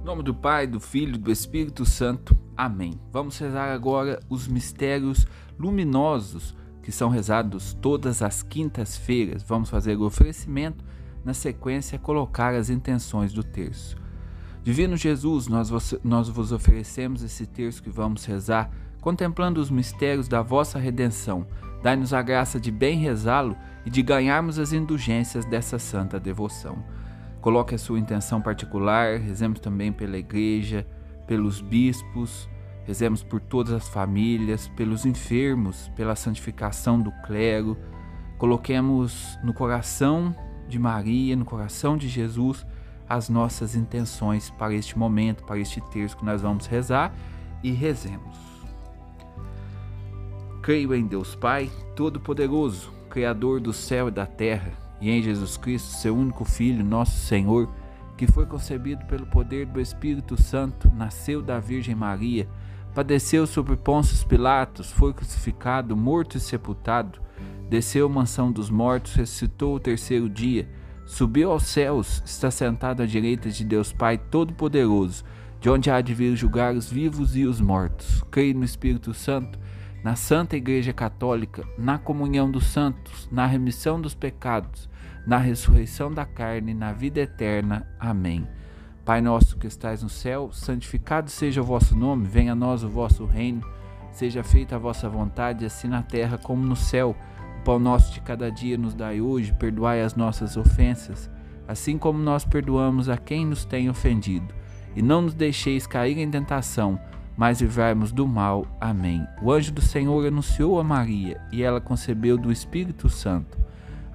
Em nome do Pai, do Filho e do Espírito Santo. Amém. Vamos rezar agora os mistérios luminosos que são rezados todas as quintas-feiras. Vamos fazer o oferecimento, na sequência, colocar as intenções do terço. Divino Jesus, nós vos, nós vos oferecemos esse terço que vamos rezar, contemplando os mistérios da vossa redenção. Dai-nos a graça de bem rezá-lo e de ganharmos as indulgências dessa santa devoção. Coloque a sua intenção particular, rezemos também pela igreja, pelos bispos, rezemos por todas as famílias, pelos enfermos, pela santificação do clero. Coloquemos no coração de Maria, no coração de Jesus, as nossas intenções para este momento, para este terço que nós vamos rezar e rezemos. Creio em Deus Pai, Todo-Poderoso, Criador do céu e da terra, e em Jesus Cristo, seu único Filho, nosso Senhor, que foi concebido pelo poder do Espírito Santo, nasceu da Virgem Maria, padeceu sobre Pôncio Pilatos, foi crucificado, morto e sepultado, desceu à mansão dos mortos, ressuscitou o terceiro dia, subiu aos céus, está sentado à direita de Deus Pai Todo-Poderoso, de onde há de vir julgar os vivos e os mortos. Creio no Espírito Santo, na Santa Igreja Católica, na comunhão dos santos, na remissão dos pecados, na ressurreição da carne, na vida eterna. Amém. Pai nosso que estais no céu, santificado seja o vosso nome, venha a nós o vosso reino, seja feita a vossa vontade, assim na terra como no céu. O pão nosso de cada dia nos dai hoje, perdoai as nossas ofensas, assim como nós perdoamos a quem nos tem ofendido. E não nos deixeis cair em tentação, mas livrai-nos do mal. Amém. O anjo do Senhor anunciou a Maria, e ela concebeu do Espírito Santo.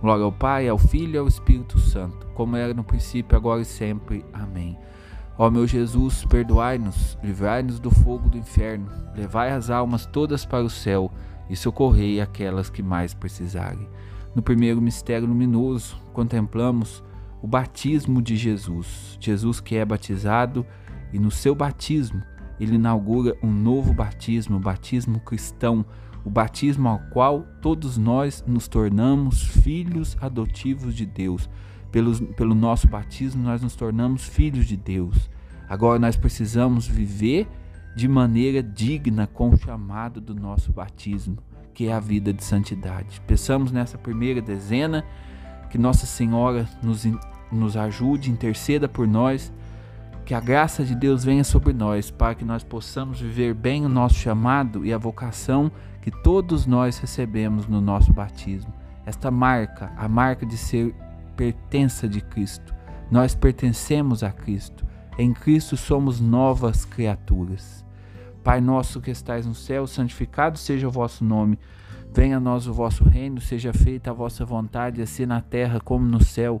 Glória ao Pai, ao Filho e ao Espírito Santo, como era no princípio, agora e sempre. Amém. Ó meu Jesus, perdoai-nos, livrai-nos do fogo do inferno, levai as almas todas para o céu e socorrei aquelas que mais precisarem. No primeiro mistério luminoso, contemplamos o batismo de Jesus. Jesus que é batizado e no seu batismo ele inaugura um novo batismo, o batismo cristão, o batismo ao qual todos nós nos tornamos filhos adotivos de Deus. Pelo, pelo nosso batismo, nós nos tornamos filhos de Deus. Agora nós precisamos viver de maneira digna com o chamado do nosso batismo, que é a vida de santidade. Peçamos nessa primeira dezena que Nossa Senhora nos, nos ajude, interceda por nós que a graça de Deus venha sobre nós para que nós possamos viver bem o nosso chamado e a vocação que todos nós recebemos no nosso batismo. Esta marca, a marca de ser pertença de Cristo. Nós pertencemos a Cristo. Em Cristo somos novas criaturas. Pai nosso que estais no céu, santificado seja o vosso nome. Venha a nós o vosso reino, seja feita a vossa vontade, assim na terra como no céu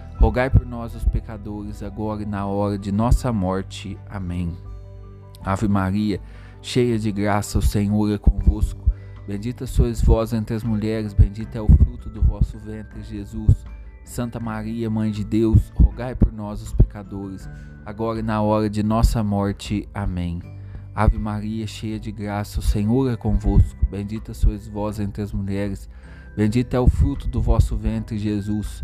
por nós, os pecadores, agora e na hora de nossa morte. Amém. Ave Maria, cheia de graça, o Senhor é convosco. Bendita sois vós entre as mulheres, bendito é o fruto do vosso ventre, Jesus. Santa Maria, Mãe de Deus, rogai por nós, os pecadores, agora e na hora de nossa morte. Amém. Ave Maria, cheia de graça, o Senhor é convosco. Bendita sois vós entre as mulheres, bendito é o fruto do vosso ventre, Jesus.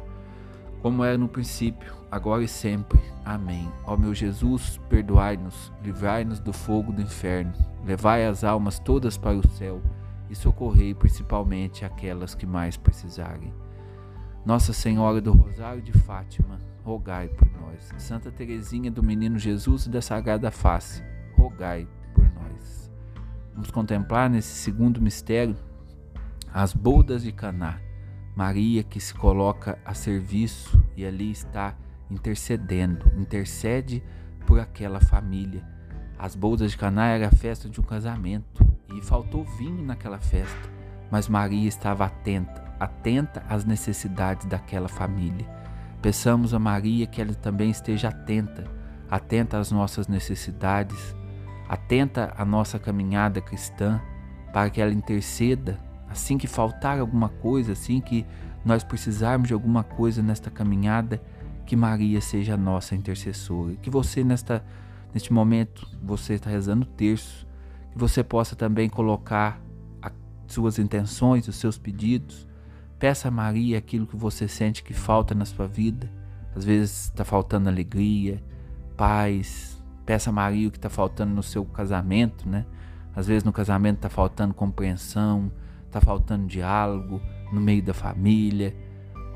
como era no princípio, agora e sempre. Amém. Ó meu Jesus, perdoai-nos, livrai-nos do fogo do inferno, levai as almas todas para o céu e socorrei principalmente aquelas que mais precisarem. Nossa Senhora do Rosário de Fátima, rogai por nós. Santa Teresinha do Menino Jesus e da Sagrada Face, rogai por nós. Vamos contemplar nesse segundo mistério as bodas de Caná. Maria que se coloca a serviço e ali está intercedendo, intercede por aquela família. As bodas de Caná era a festa de um casamento e faltou vinho naquela festa, mas Maria estava atenta, atenta às necessidades daquela família. Peçamos a Maria que ela também esteja atenta, atenta às nossas necessidades, atenta à nossa caminhada cristã, para que ela interceda assim que faltar alguma coisa, assim que nós precisarmos de alguma coisa nesta caminhada, que Maria seja a nossa intercessora. Que você nesta neste momento você está rezando o terço, que você possa também colocar as suas intenções, os seus pedidos. Peça a Maria aquilo que você sente que falta na sua vida. Às vezes está faltando alegria, paz, Peça a Maria o que está faltando no seu casamento, né? Às vezes no casamento está faltando compreensão, está faltando diálogo no meio da família.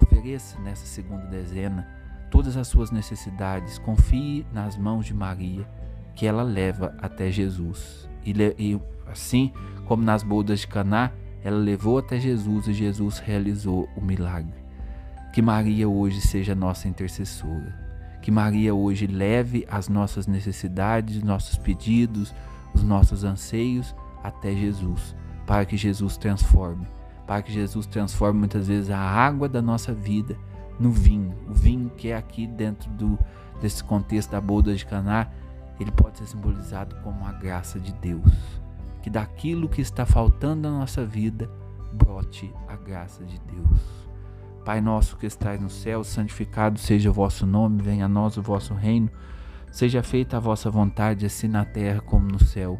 Ofereça nessa segunda dezena todas as suas necessidades. Confie nas mãos de Maria, que ela leva até Jesus. E, e assim como nas bodas de Caná, ela levou até Jesus e Jesus realizou o milagre. Que Maria hoje seja nossa intercessora que Maria hoje leve as nossas necessidades, os nossos pedidos, os nossos anseios até Jesus, para que Jesus transforme, para que Jesus transforme muitas vezes a água da nossa vida no vinho, o vinho que é aqui dentro do, desse contexto da boda de Caná, ele pode ser simbolizado como a graça de Deus, que daquilo que está faltando na nossa vida brote a graça de Deus. Pai nosso que estais no céu, santificado seja o vosso nome, venha a nós o vosso reino. Seja feita a vossa vontade, assim na terra como no céu.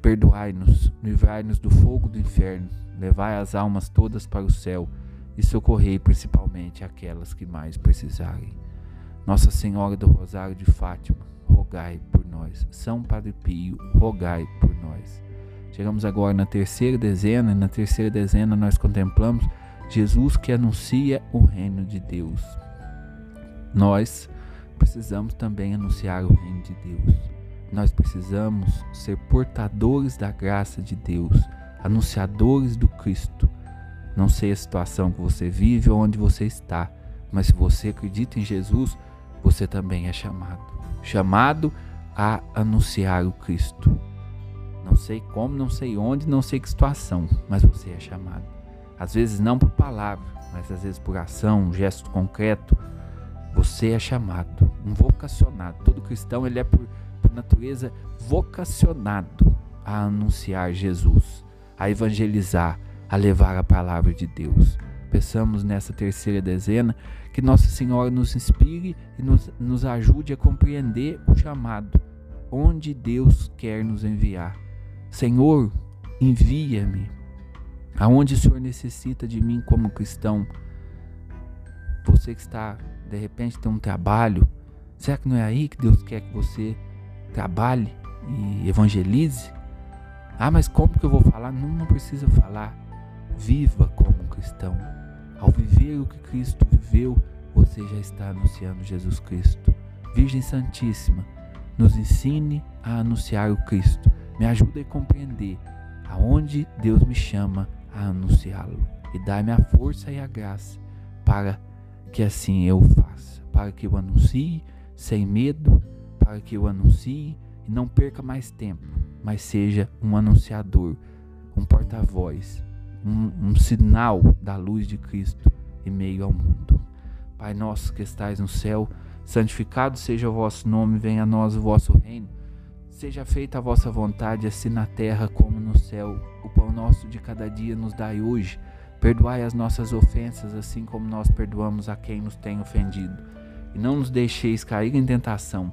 perdoai-nos, livrai-nos do fogo do inferno, levai as almas todas para o céu e socorrei principalmente aquelas que mais precisarem. Nossa Senhora do Rosário de Fátima, rogai por nós. São Padre Pio, rogai por nós. Chegamos agora na terceira dezena, e na terceira dezena nós contemplamos Jesus que anuncia o reino de Deus. Nós precisamos também anunciar o reino de Deus. Nós precisamos ser portadores da graça de Deus, anunciadores do Cristo não sei a situação que você vive ou onde você está, mas se você acredita em Jesus, você também é chamado. Chamado a anunciar o Cristo. Não sei como, não sei onde, não sei que situação, mas você é chamado. Às vezes não por palavra, mas às vezes por ação, um gesto concreto. Você é chamado, um vocacionado. Todo cristão ele é por, natureza vocacionado a anunciar Jesus, a evangelizar, a levar a palavra de Deus. Peçamos nessa terceira dezena que Nossa Senhora nos inspire e nos, nos ajude a compreender o chamado, onde Deus quer nos enviar. Senhor, envia-me. Aonde o Senhor necessita de mim como cristão? Você que está, de repente, tem um trabalho, será que não é aí que Deus quer que você trabalhe e evangelize? Ah, mas como que eu vou falar? Não, não precisa falar. Viva como cristão. Ao viver o que Cristo viveu, você já está anunciando Jesus Cristo. Virgem Santíssima, nos ensine a anunciar o Cristo. Me ajude a compreender aonde Deus me chama a anunciá-lo. E dá-me a força e a graça para que assim eu faça. Para que eu anuncie sem medo, para que eu anuncie e não perca mais tempo, mas seja um anunciador, um porta-voz um, um sinal da luz de Cristo em meio ao mundo. Pai nosso que estais no céu, santificado seja o vosso nome, venha a nós o vosso reino. Seja feita a vossa vontade, assim na terra como no céu. O pão nosso de cada dia nos dai hoje. Perdoai as nossas ofensas, assim como nós perdoamos a quem nos tem ofendido. E não nos deixeis cair em tentação,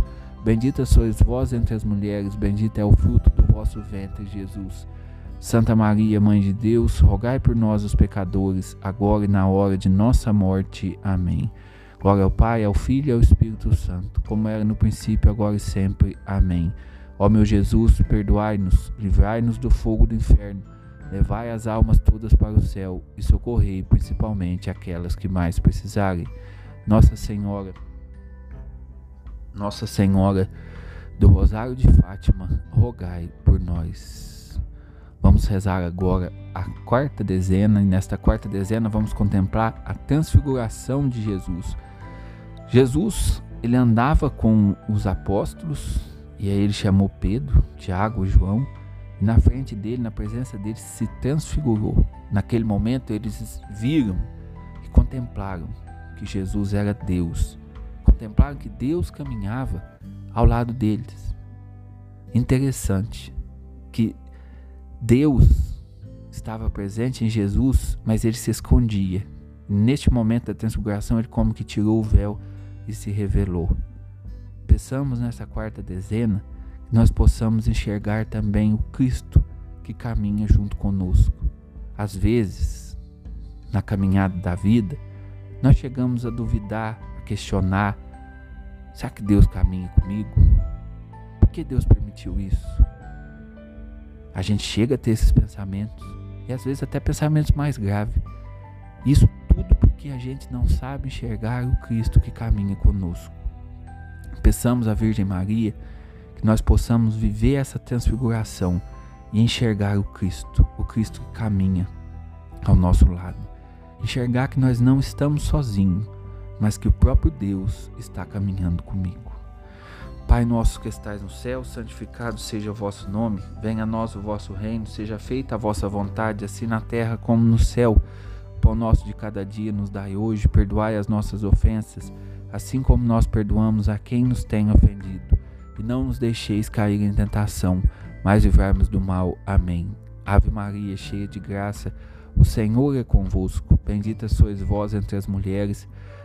Bendita sois vós entre as mulheres, bendito é o fruto do vosso ventre, Jesus. Santa Maria, Mãe de Deus, rogai por nós os pecadores, agora e na hora de nossa morte. Amém. Glória ao Pai, ao Filho e ao Espírito Santo, como era no princípio, agora e sempre. Amém. Ó meu Jesus, perdoai-nos, livrai-nos do fogo do inferno, levai as almas todas para o céu e socorrei principalmente aquelas que mais precisarem. Nossa Senhora, nossa Senhora do Rosário de Fátima, rogai por nós. Vamos rezar agora a quarta dezena, e nesta quarta dezena vamos contemplar a transfiguração de Jesus. Jesus, ele andava com os apóstolos, e aí ele chamou Pedro, Tiago, João, e na frente dele, na presença dele, se transfigurou. Naquele momento eles viram e contemplaram que Jesus era Deus contemplaram que Deus caminhava ao lado deles. Interessante que Deus estava presente em Jesus, mas ele se escondia. Neste momento da transfiguração, ele como que tirou o véu e se revelou. Pensamos nessa quarta dezena que nós possamos enxergar também o Cristo que caminha junto conosco. Às vezes, na caminhada da vida, nós chegamos a duvidar, a questionar, Será que Deus caminha comigo? Por que Deus permitiu isso? A gente chega a ter esses pensamentos e às vezes até pensamentos mais graves. Isso tudo porque a gente não sabe enxergar o Cristo que caminha conosco. Peçamos à Virgem Maria que nós possamos viver essa transfiguração e enxergar o Cristo, o Cristo que caminha ao nosso lado. Enxergar que nós não estamos sozinhos, mas que o próprio Deus está caminhando comigo. Pai nosso que estais no céu, santificado seja o vosso nome, venha a nós o vosso reino, seja feita a vossa vontade, assim na terra como no céu. Pão nosso de cada dia nos dai hoje, perdoai as nossas ofensas, assim como nós perdoamos a quem nos tem ofendido. E não nos deixeis cair em tentação, mas livrai-nos do mal. Amém. Ave Maria, cheia de graça, o Senhor é convosco. Bendita sois vós entre as mulheres,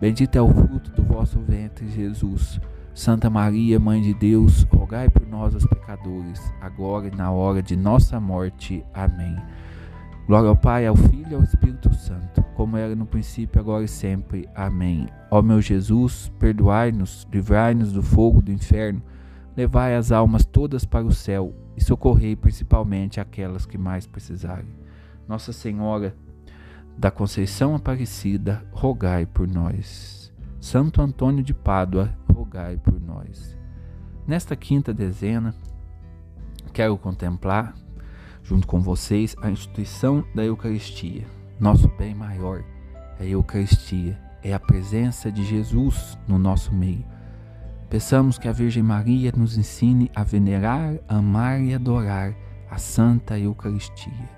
Bendito é o fruto do vosso ventre, Jesus. Santa Maria, Mãe de Deus, rogai por nós, os pecadores, agora e na hora de nossa morte. Amém. Glória ao Pai, ao Filho e ao Espírito Santo, como era no princípio, agora e sempre. Amém. Ó meu Jesus, perdoai-nos, livrai-nos do fogo do inferno, levai as almas todas para o céu e socorrei principalmente aquelas que mais precisarem. Nossa Senhora, da Conceição Aparecida, rogai por nós. Santo Antônio de Pádua, rogai por nós. Nesta quinta dezena, quero contemplar, junto com vocês, a instituição da Eucaristia. Nosso bem maior é a Eucaristia, é a presença de Jesus no nosso meio. Peçamos que a Virgem Maria nos ensine a venerar, amar e adorar a Santa Eucaristia.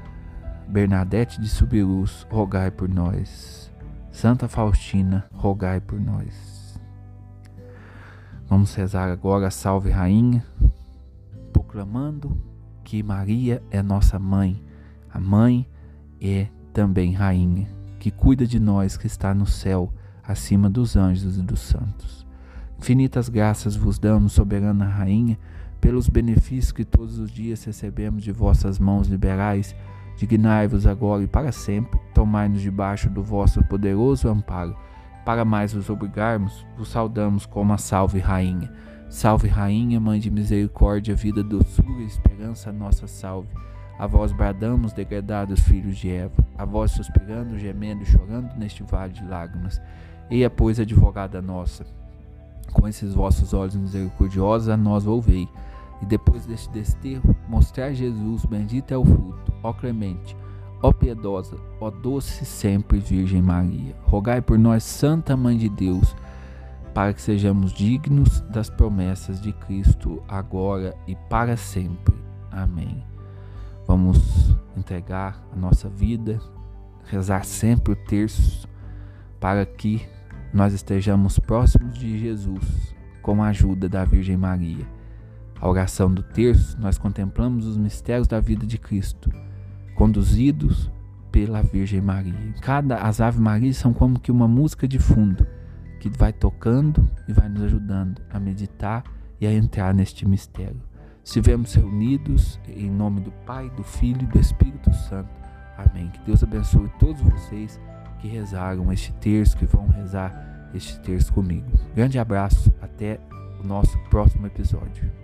Bernadette de Subirus, rogai por nós. Santa Faustina, rogai por nós. Vamos rezar agora a Salve Rainha, proclamando que Maria é nossa mãe. A mãe é também rainha, que cuida de nós que está no céu, acima dos anjos e dos santos. Infinitas graças vos damos, soberana rainha, pelos benefícios que todos os dias recebemos de vossas mãos liberais Dignai-vos agora e para sempre, tomai-nos debaixo do vosso poderoso amparo. Para mais vos obrigarmos, vos saudamos como a salve rainha. Salve rainha, mãe de misericórdia, vida, doçura e esperança, nossa salve. A vós bradamos, degradados filhos de Eva, a vós suspirando, gemendo e chorando neste vale de lágrimas. Eia, pois, advogada nossa, com esses vossos olhos misericordiosos a nós volvei e depois deste desterro, mostrar Jesus, bendito é o fruto, ó clemente, ó piedosa, ó doce sempre Virgem Maria. Rogai por nós, Santa Mãe de Deus, para que sejamos dignos das promessas de Cristo agora e para sempre. Amém. Vamos entregar a nossa vida, rezar sempre o terço, para que nós estejamos próximos de Jesus com a ajuda da Virgem Maria. A oração do terço, nós contemplamos os mistérios da vida de Cristo, conduzidos pela Virgem Maria. Cada as Ave Marias são como que uma música de fundo que vai tocando e vai nos ajudando a meditar e a entrar neste mistério. Estivemos reunidos em nome do Pai, do Filho e do Espírito Santo. Amém. Que Deus abençoe todos vocês que rezaram este terço, que vão rezar este terço comigo. Grande abraço, até o nosso próximo episódio.